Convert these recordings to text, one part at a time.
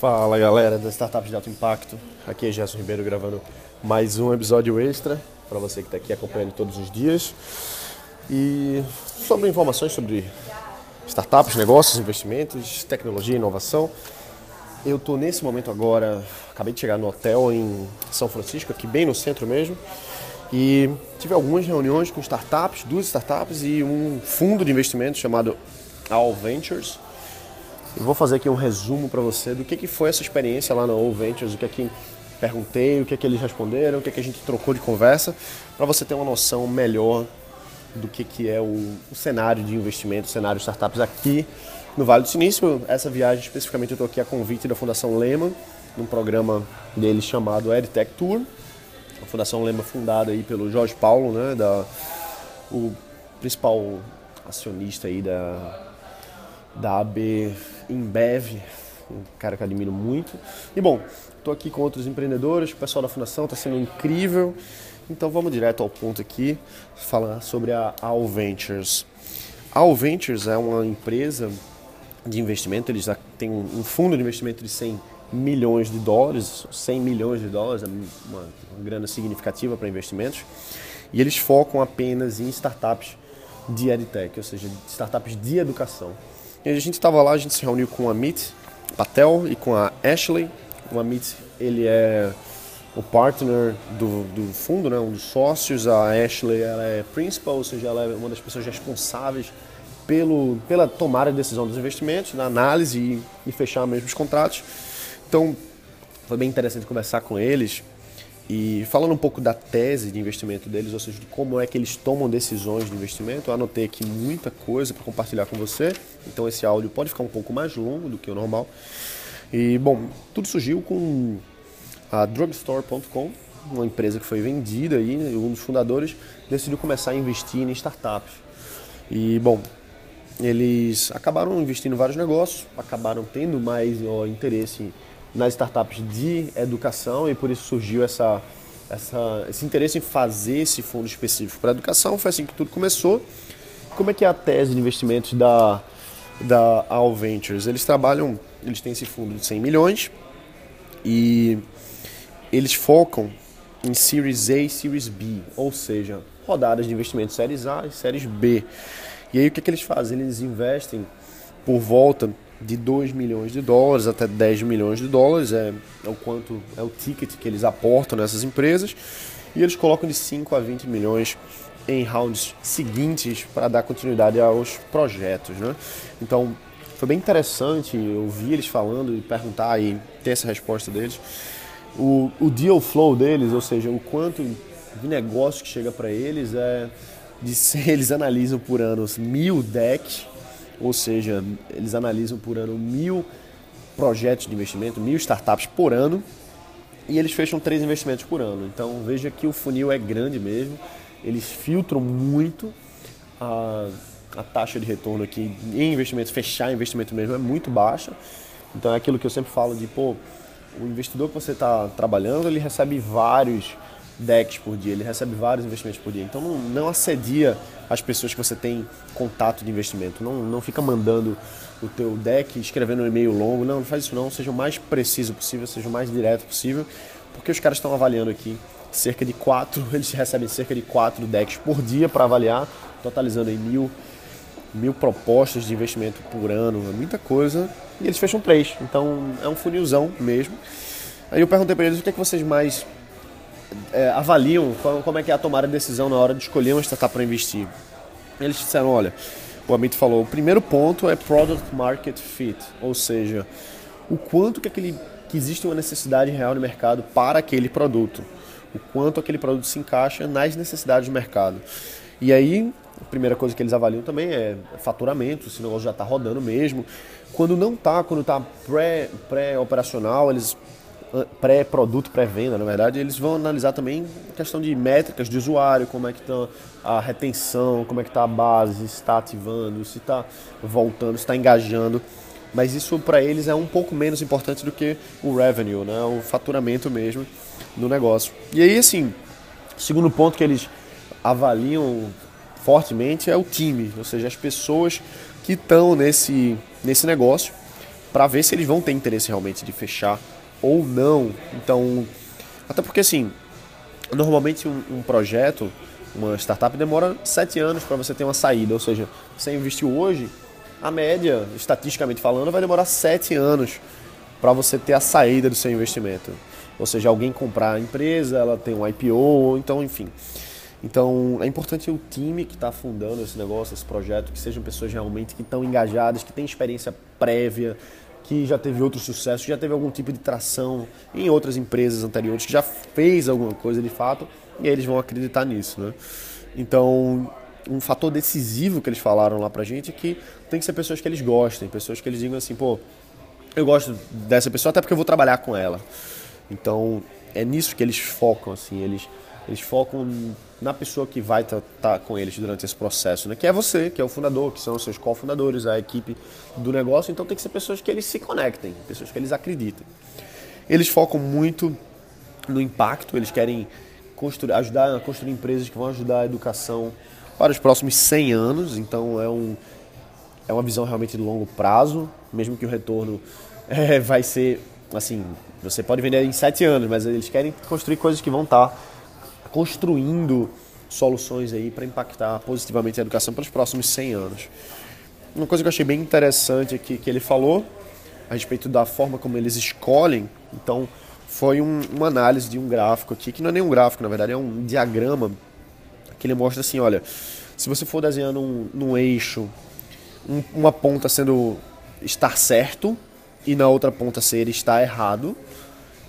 Fala galera das startups de alto impacto, aqui é Gerson Ribeiro gravando mais um episódio extra para você que está aqui acompanhando todos os dias e sobre informações sobre startups, negócios, investimentos, tecnologia, inovação. Eu estou nesse momento agora, acabei de chegar no hotel em São Francisco, aqui bem no centro mesmo, e tive algumas reuniões com startups, duas startups e um fundo de investimento chamado All Ventures e vou fazer aqui um resumo para você do que, que foi essa experiência lá na All Ventures, o que é que perguntei, o que é que eles responderam, o que é que a gente trocou de conversa, para você ter uma noção melhor do que, que é o, o cenário de investimento, o cenário de startups aqui no Vale do Silício. Essa viagem especificamente eu estou aqui a convite da Fundação Lehman, num programa deles chamado EdTech Tour. A Fundação Lehman fundada aí pelo Jorge Paulo, né, da, o principal acionista aí da da AB Embev, um cara que eu admiro muito. E bom, estou aqui com outros empreendedores, o pessoal da fundação está sendo incrível. Então vamos direto ao ponto aqui, falar sobre a All Ventures. A All Ventures é uma empresa de investimento, eles têm um fundo de investimento de 100 milhões de dólares, 100 milhões de dólares, é uma, uma grana significativa para investimentos, e eles focam apenas em startups de EdTech, ou seja, startups de educação. E a gente estava lá, a gente se reuniu com a Amit Patel e com a Ashley. O Amit, ele é o partner do, do fundo, né, um dos sócios. A Ashley ela é principal, ou seja, ela é uma das pessoas responsáveis pelo, pela tomada de decisão dos investimentos, na análise e, e fechar mesmo os contratos. Então, foi bem interessante conversar com eles e falando um pouco da tese de investimento deles, ou seja, de como é que eles tomam decisões de investimento, eu anotei aqui muita coisa para compartilhar com você. Então esse áudio pode ficar um pouco mais longo do que o normal. E bom, tudo surgiu com a drugstore.com, uma empresa que foi vendida aí, um dos fundadores decidiu começar a investir em startups. E bom, eles acabaram investindo em vários negócios, acabaram tendo mais ó, interesse nas startups de educação e por isso surgiu essa, essa, esse interesse em fazer esse fundo específico para educação. Foi assim que tudo começou. Como é que é a tese de investimentos da, da All Ventures? Eles trabalham, eles têm esse fundo de 100 milhões e eles focam em Series A e Series B, ou seja, rodadas de investimento Séries A e Séries B. E aí o que, é que eles fazem? Eles investem por volta de 2 milhões de dólares até 10 milhões de dólares, é, é, o quanto é o ticket que eles aportam nessas empresas, e eles colocam de 5 a 20 milhões em rounds seguintes para dar continuidade aos projetos. Né? Então foi bem interessante ouvir eles falando e perguntar e ter essa resposta deles. O, o deal flow deles, ou seja, o quanto de negócio que chega para eles, é de eles analisam por anos mil decks ou seja, eles analisam por ano mil projetos de investimento, mil startups por ano, e eles fecham três investimentos por ano. Então veja que o funil é grande mesmo, eles filtram muito a, a taxa de retorno aqui em investimentos, fechar investimento mesmo é muito baixa. Então é aquilo que eu sempre falo de, pô, o investidor que você está trabalhando, ele recebe vários decks por dia, ele recebe vários investimentos por dia. Então não, não assedia as pessoas que você tem contato de investimento. Não, não fica mandando o teu deck, escrevendo um e-mail longo. Não, não faz isso não. Seja o mais preciso possível, seja o mais direto possível, porque os caras estão avaliando aqui cerca de quatro, eles recebem cerca de quatro decks por dia para avaliar, totalizando em mil, mil propostas de investimento por ano, muita coisa. E eles fecham três, então é um funilzão mesmo. Aí eu perguntei para eles o que é que vocês mais é, avaliam como é que é a tomada de decisão na hora de escolher uma startup para investir. Eles disseram, olha, o Amit falou, o primeiro ponto é product market fit, ou seja, o quanto que, aquele, que existe uma necessidade real no mercado para aquele produto, o quanto aquele produto se encaixa nas necessidades do mercado. E aí, a primeira coisa que eles avaliam também é faturamento, se o negócio já está rodando mesmo. Quando não está, quando está pré-operacional, pré eles pré-produto, pré-venda, na verdade, eles vão analisar também a questão de métricas de usuário, como é que está a retenção, como é que está a base, se está ativando, se está voltando, se está engajando. Mas isso para eles é um pouco menos importante do que o revenue, né? o faturamento mesmo do negócio. E aí, assim, o segundo ponto que eles avaliam fortemente é o time, ou seja, as pessoas que estão nesse, nesse negócio para ver se eles vão ter interesse realmente de fechar ou não. Então, até porque assim, normalmente um, um projeto, uma startup demora sete anos para você ter uma saída, ou seja, você investiu hoje, a média, estatisticamente falando, vai demorar sete anos para você ter a saída do seu investimento. Ou seja, alguém comprar a empresa, ela tem um IPO, então, enfim. Então, é importante o time que está fundando esse negócio, esse projeto, que sejam pessoas realmente que estão engajadas, que têm experiência prévia, que já teve outro sucesso, que já teve algum tipo de tração em outras empresas anteriores, que já fez alguma coisa de fato, e aí eles vão acreditar nisso, né? Então, um fator decisivo que eles falaram lá pra gente é que tem que ser pessoas que eles gostem, pessoas que eles digam assim, pô, eu gosto dessa pessoa até porque eu vou trabalhar com ela. Então, é nisso que eles focam, assim, eles, eles focam na pessoa que vai estar tá, tá com eles durante esse processo, né? Que é você, que é o fundador, que são os seus cofundadores, a equipe do negócio. Então, tem que ser pessoas que eles se conectem, pessoas que eles acreditem. Eles focam muito no impacto, eles querem construir, ajudar a construir empresas que vão ajudar a educação para os próximos 100 anos. Então, é um é uma visão realmente de longo prazo, mesmo que o retorno é, vai ser assim, você pode vender em sete anos, mas eles querem construir coisas que vão estar tá construindo soluções aí para impactar positivamente a educação para os próximos 100 anos. Uma coisa que eu achei bem interessante aqui que ele falou a respeito da forma como eles escolhem, então foi um, uma análise de um gráfico aqui, que não é nem um gráfico, na verdade é um diagrama que ele mostra assim, olha, se você for desenhando um, num eixo um, uma ponta sendo estar certo e na outra ponta ser estar errado.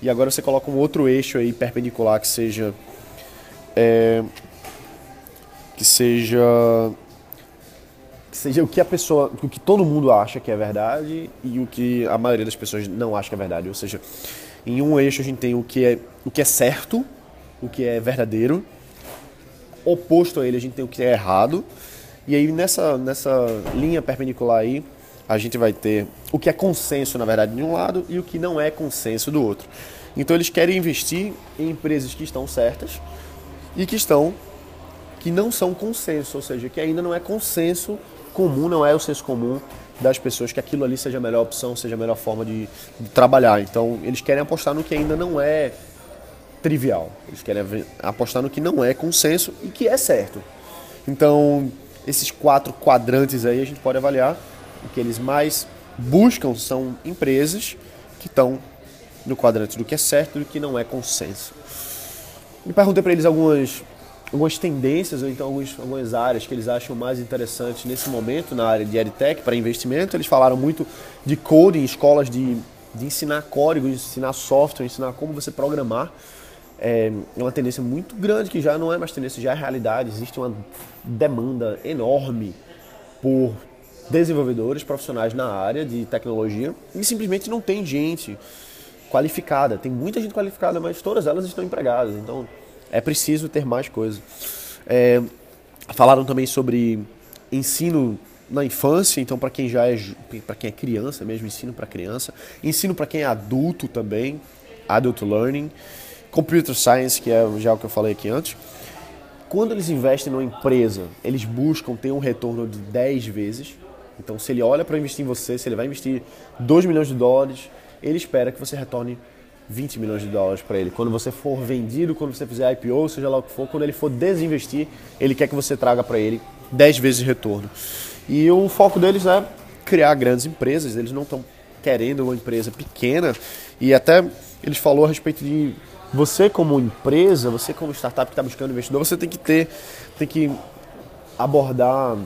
E agora você coloca um outro eixo aí perpendicular que seja é, que seja que seja o que a pessoa, o que todo mundo acha que é verdade e o que a maioria das pessoas não acha que é verdade. Ou seja, em um eixo a gente tem o que é o que é certo, o que é verdadeiro. Oposto a ele a gente tem o que é errado e aí nessa, nessa linha perpendicular aí, a gente vai ter o que é consenso, na verdade, de um lado e o que não é consenso do outro. Então eles querem investir em empresas que estão certas e que estão que não são consenso, ou seja, que ainda não é consenso comum, não é o senso comum das pessoas que aquilo ali seja a melhor opção, seja a melhor forma de, de trabalhar. Então eles querem apostar no que ainda não é trivial. Eles querem apostar no que não é consenso e que é certo. Então, esses quatro quadrantes aí a gente pode avaliar. O que eles mais buscam são empresas que estão no quadrante do que é certo e do que não é consenso. Me perguntei para eles algumas, algumas tendências ou então algumas, algumas áreas que eles acham mais interessantes nesse momento na área de EdTech para investimento. Eles falaram muito de coding, escolas de, de ensinar código, de ensinar software, ensinar como você programar é uma tendência muito grande que já não é mais tendência, já é realidade. Existe uma demanda enorme por desenvolvedores profissionais na área de tecnologia e simplesmente não tem gente qualificada. Tem muita gente qualificada, mas todas elas estão empregadas. Então é preciso ter mais coisa. É, falaram também sobre ensino na infância, então para quem já é para quem é criança mesmo, ensino para criança, ensino para quem é adulto também, adult learning. Computer Science, que é já o que eu falei aqui antes. Quando eles investem numa empresa, eles buscam ter um retorno de 10 vezes. Então, se ele olha para investir em você, se ele vai investir 2 milhões de dólares, ele espera que você retorne 20 milhões de dólares para ele. Quando você for vendido, quando você fizer IPO, seja lá o que for, quando ele for desinvestir, ele quer que você traga para ele 10 vezes de retorno. E o foco deles é criar grandes empresas, eles não estão querendo uma empresa pequena. E até eles falou a respeito de você como empresa, você como startup que está buscando investidor, você tem que ter, tem que abordar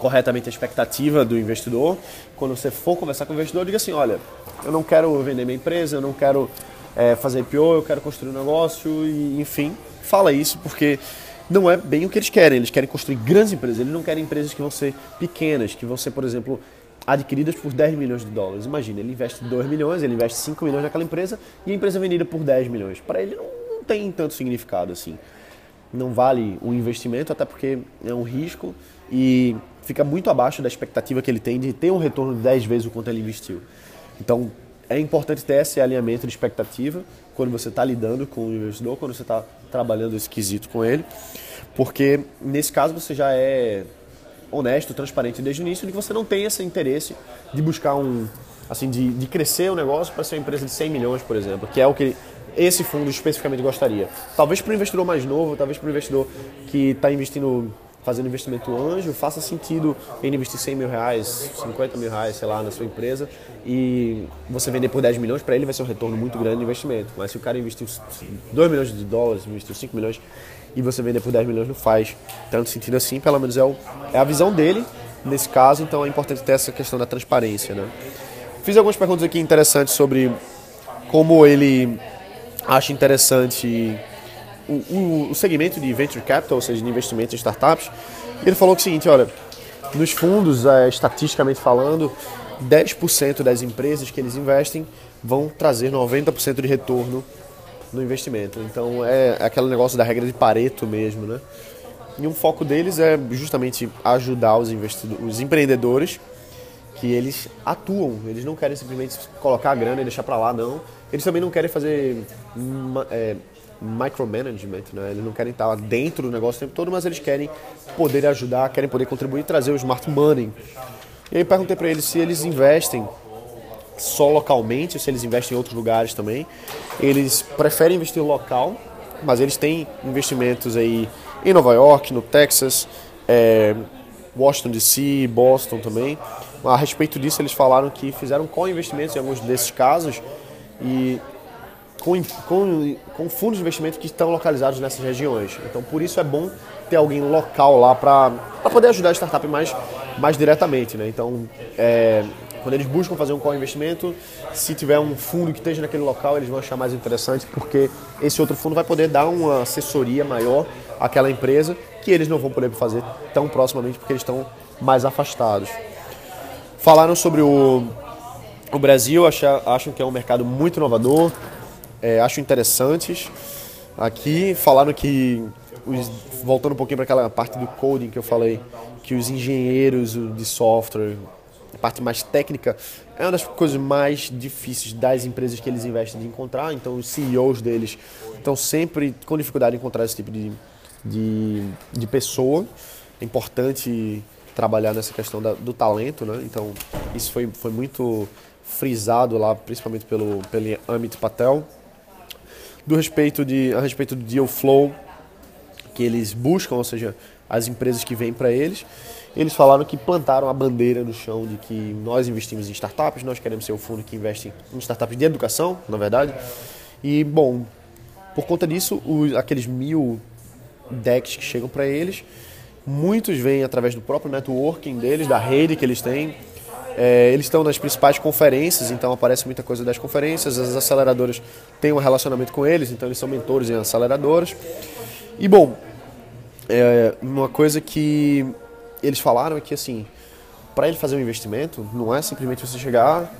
corretamente a expectativa do investidor. Quando você for conversar com o investidor, diga assim, olha, eu não quero vender minha empresa, eu não quero é, fazer IPO, eu quero construir um negócio e enfim, fala isso porque não é bem o que eles querem. Eles querem construir grandes empresas, eles não querem empresas que vão ser pequenas, que vão ser, por exemplo, adquiridas por 10 milhões de dólares. Imagina, ele investe 2 milhões, ele investe 5 milhões naquela empresa e a empresa é vendida por 10 milhões. Para ele não, não tem tanto significado assim. Não vale o investimento, até porque é um risco e fica muito abaixo da expectativa que ele tem de ter um retorno de 10 vezes o quanto ele investiu. Então, é importante ter esse alinhamento de expectativa quando você está lidando com o investidor, quando você está trabalhando esquisito com ele, porque nesse caso você já é honesto, transparente desde o início, de que você não tem esse interesse de buscar um, assim, de, de crescer o negócio para ser uma empresa de 100 milhões, por exemplo, que é o que esse fundo especificamente gostaria. Talvez para o investidor mais novo, talvez para o investidor que está investindo, fazendo investimento anjo, faça sentido ele investir 100 mil reais, 50 mil reais, sei lá, na sua empresa e você vender por 10 milhões, para ele vai ser um retorno muito grande de investimento. Mas se o cara investiu 2 milhões de dólares, investiu 5 milhões e você vender por 10 milhões, não faz tanto sentido assim, pelo menos é, o, é a visão dele nesse caso, então é importante ter essa questão da transparência. Né? Fiz algumas perguntas aqui interessantes sobre como ele acha interessante o, o, segmento de venture capital, ou seja, de investimento em startups. Ele falou que é o seguinte, olha, nos fundos, é, estatisticamente falando, 10% das empresas que eles investem vão trazer 90% de retorno no investimento. Então é aquele negócio da regra de Pareto mesmo, né? E um foco deles é justamente ajudar os, os empreendedores que eles atuam, eles não querem simplesmente colocar a grana e deixar para lá, não. Eles também não querem fazer é, micromanagement, né? eles não querem estar dentro do negócio o tempo todo, mas eles querem poder ajudar, querem poder contribuir e trazer o smart money. E aí perguntei para eles se eles investem só localmente, se eles investem em outros lugares também. Eles preferem investir local, mas eles têm investimentos aí em Nova York, no Texas, é, Washington DC, Boston também. A respeito disso, eles falaram que fizeram co-investimentos em alguns desses casos e com, com, com fundos de investimento que estão localizados nessas regiões. Então, por isso é bom ter alguém local lá para poder ajudar a startup mais, mais diretamente. Né? Então, é, quando eles buscam fazer um co-investimento, se tiver um fundo que esteja naquele local, eles vão achar mais interessante, porque esse outro fundo vai poder dar uma assessoria maior àquela empresa que eles não vão poder fazer tão proximamente porque eles estão mais afastados. Falaram sobre o, o Brasil, acham, acham que é um mercado muito inovador, é, acho interessantes. Aqui falaram que, os, voltando um pouquinho para aquela parte do coding que eu falei, que os engenheiros de software, a parte mais técnica, é uma das coisas mais difíceis das empresas que eles investem de encontrar. Então, os CEOs deles estão sempre com dificuldade em encontrar esse tipo de, de, de pessoa. É importante trabalhar nessa questão da, do talento, né? Então, isso foi, foi muito frisado lá, principalmente pelo, pelo Amit Patel. Do respeito de, a respeito do deal flow que eles buscam, ou seja, as empresas que vêm para eles, eles falaram que plantaram a bandeira no chão de que nós investimos em startups, nós queremos ser o fundo que investe em startups de educação, na verdade. E, bom, por conta disso, os, aqueles mil decks que chegam para eles, muitos vêm através do próprio networking deles, da rede que eles têm. É, eles estão nas principais conferências, então aparece muita coisa das conferências. As aceleradoras têm um relacionamento com eles, então eles são mentores em aceleradoras. E, bom, é, uma coisa que eles falaram é que, assim, para ele fazer um investimento, não é simplesmente você chegar,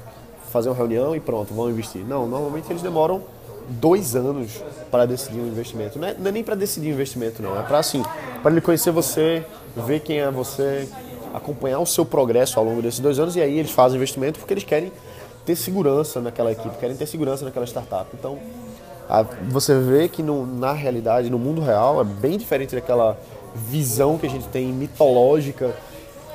fazer uma reunião e pronto, vão investir. Não, normalmente eles demoram dois anos para decidir um investimento. Não é, não é nem para decidir um investimento, não. É para assim, para ele conhecer você, ver quem é você, acompanhar o seu progresso ao longo desses dois anos e aí eles fazem investimento porque eles querem ter segurança naquela equipe, querem ter segurança naquela startup. Então, a, você vê que no, na realidade, no mundo real, é bem diferente daquela visão que a gente tem mitológica,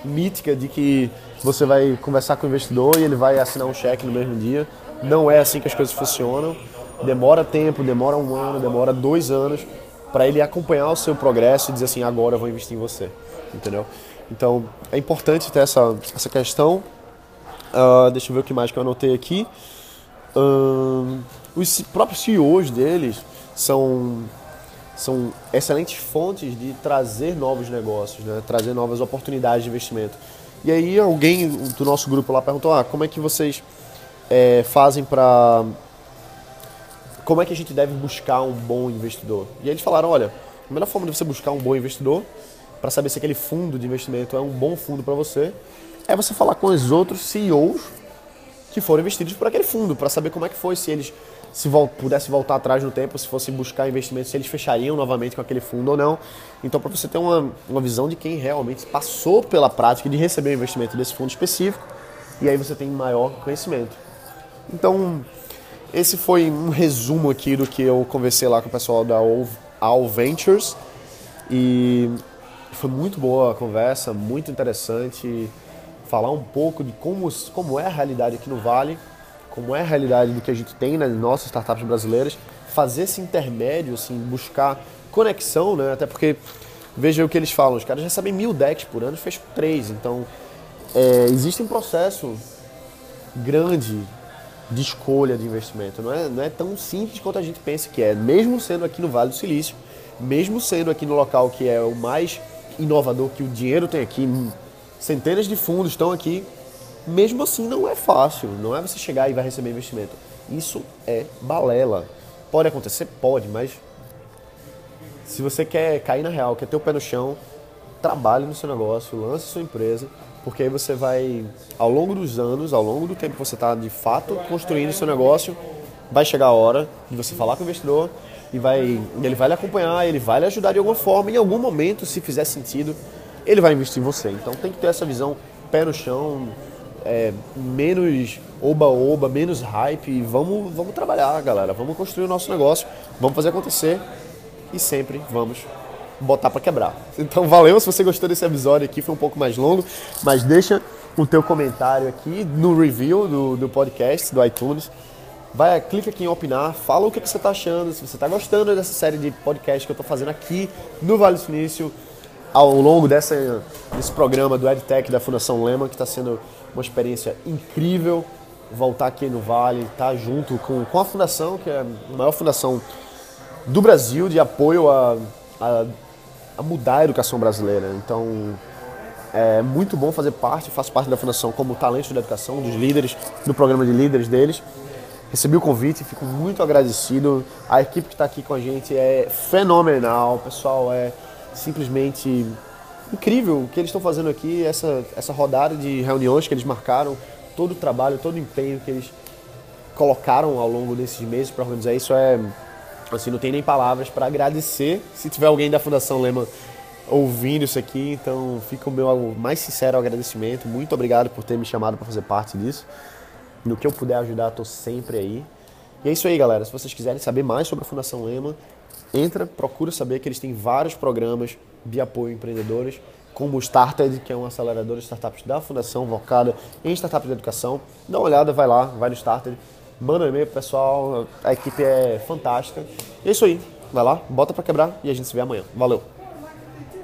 mítica de que você vai conversar com o investidor e ele vai assinar um cheque no mesmo dia. Não é assim que as coisas funcionam demora tempo, demora um ano, demora dois anos para ele acompanhar o seu progresso e dizer assim, agora eu vou investir em você, entendeu? Então é importante ter essa, essa questão. Uh, deixa eu ver o que mais que eu anotei aqui. Uh, os próprios CEOs deles são, são excelentes fontes de trazer novos negócios, né? trazer novas oportunidades de investimento. E aí alguém do nosso grupo lá perguntou, ah, como é que vocês é, fazem para como é que a gente deve buscar um bom investidor? E eles falaram, olha, a melhor forma de você buscar um bom investidor, para saber se aquele fundo de investimento é um bom fundo para você, é você falar com os outros CEOs que foram investidos por aquele fundo, para saber como é que foi, se eles se vol pudessem voltar atrás no tempo, se fossem buscar investimentos, se eles fechariam novamente com aquele fundo ou não. Então, para você ter uma, uma visão de quem realmente passou pela prática de receber o investimento desse fundo específico, e aí você tem maior conhecimento. Então, esse foi um resumo aqui do que eu conversei lá com o pessoal da All Ventures e foi muito boa a conversa, muito interessante. falar um pouco de como, como é a realidade aqui no Vale, como é a realidade do que a gente tem nas nossas startups brasileiras, fazer esse intermédio, assim, buscar conexão, né? Até porque, veja o que eles falam, os caras recebem mil decks por ano, fecham três, então é, existe um processo grande de escolha de investimento. Não é, não é tão simples quanto a gente pensa que é. Mesmo sendo aqui no Vale do Silício, mesmo sendo aqui no local que é o mais inovador que o dinheiro tem aqui, centenas de fundos estão aqui, mesmo assim não é fácil. Não é você chegar e vai receber investimento. Isso é balela. Pode acontecer? Pode, mas se você quer cair na real, quer ter o pé no chão, trabalhe no seu negócio, lance sua empresa, porque aí você vai, ao longo dos anos, ao longo do tempo que você está de fato construindo seu negócio, vai chegar a hora de você falar com o investidor e vai, ele vai lhe acompanhar, ele vai lhe ajudar de alguma forma, em algum momento, se fizer sentido, ele vai investir em você. Então tem que ter essa visão pé no chão, é, menos oba-oba, menos hype e vamos, vamos trabalhar, galera. Vamos construir o nosso negócio, vamos fazer acontecer e sempre vamos botar para quebrar. Então valeu se você gostou desse episódio aqui, foi um pouco mais longo, mas deixa o teu comentário aqui no review do, do podcast, do iTunes. Vai, clica aqui em opinar, fala o que, que você está achando, se você está gostando dessa série de podcast que eu estou fazendo aqui no Vale do Silício, ao longo dessa, desse programa do EdTech da Fundação Lema, que está sendo uma experiência incrível voltar aqui no Vale, estar tá junto com, com a Fundação, que é a maior fundação do Brasil de apoio a, a a mudar a educação brasileira. Então, é muito bom fazer parte, faço parte da fundação como talento da educação, dos líderes, do programa de líderes deles. Recebi o convite, fico muito agradecido. A equipe que está aqui com a gente é fenomenal, pessoal, é simplesmente incrível o que eles estão fazendo aqui, essa, essa rodada de reuniões que eles marcaram, todo o trabalho, todo o empenho que eles colocaram ao longo desses meses para organizar isso é Assim, não tem nem palavras para agradecer. Se tiver alguém da Fundação Lema ouvindo isso aqui, então fica o meu mais sincero agradecimento. Muito obrigado por ter me chamado para fazer parte disso. No que eu puder ajudar, estou sempre aí. E é isso aí, galera. Se vocês quiserem saber mais sobre a Fundação Lema, entra, procura saber que eles têm vários programas de apoio a empreendedores, como o Started, que é um acelerador de startups da Fundação, focada em startups de educação. Dá uma olhada, vai lá, vai no Started manda um e-mail pro pessoal, a equipe é fantástica. É isso aí, vai lá, bota para quebrar e a gente se vê amanhã. Valeu!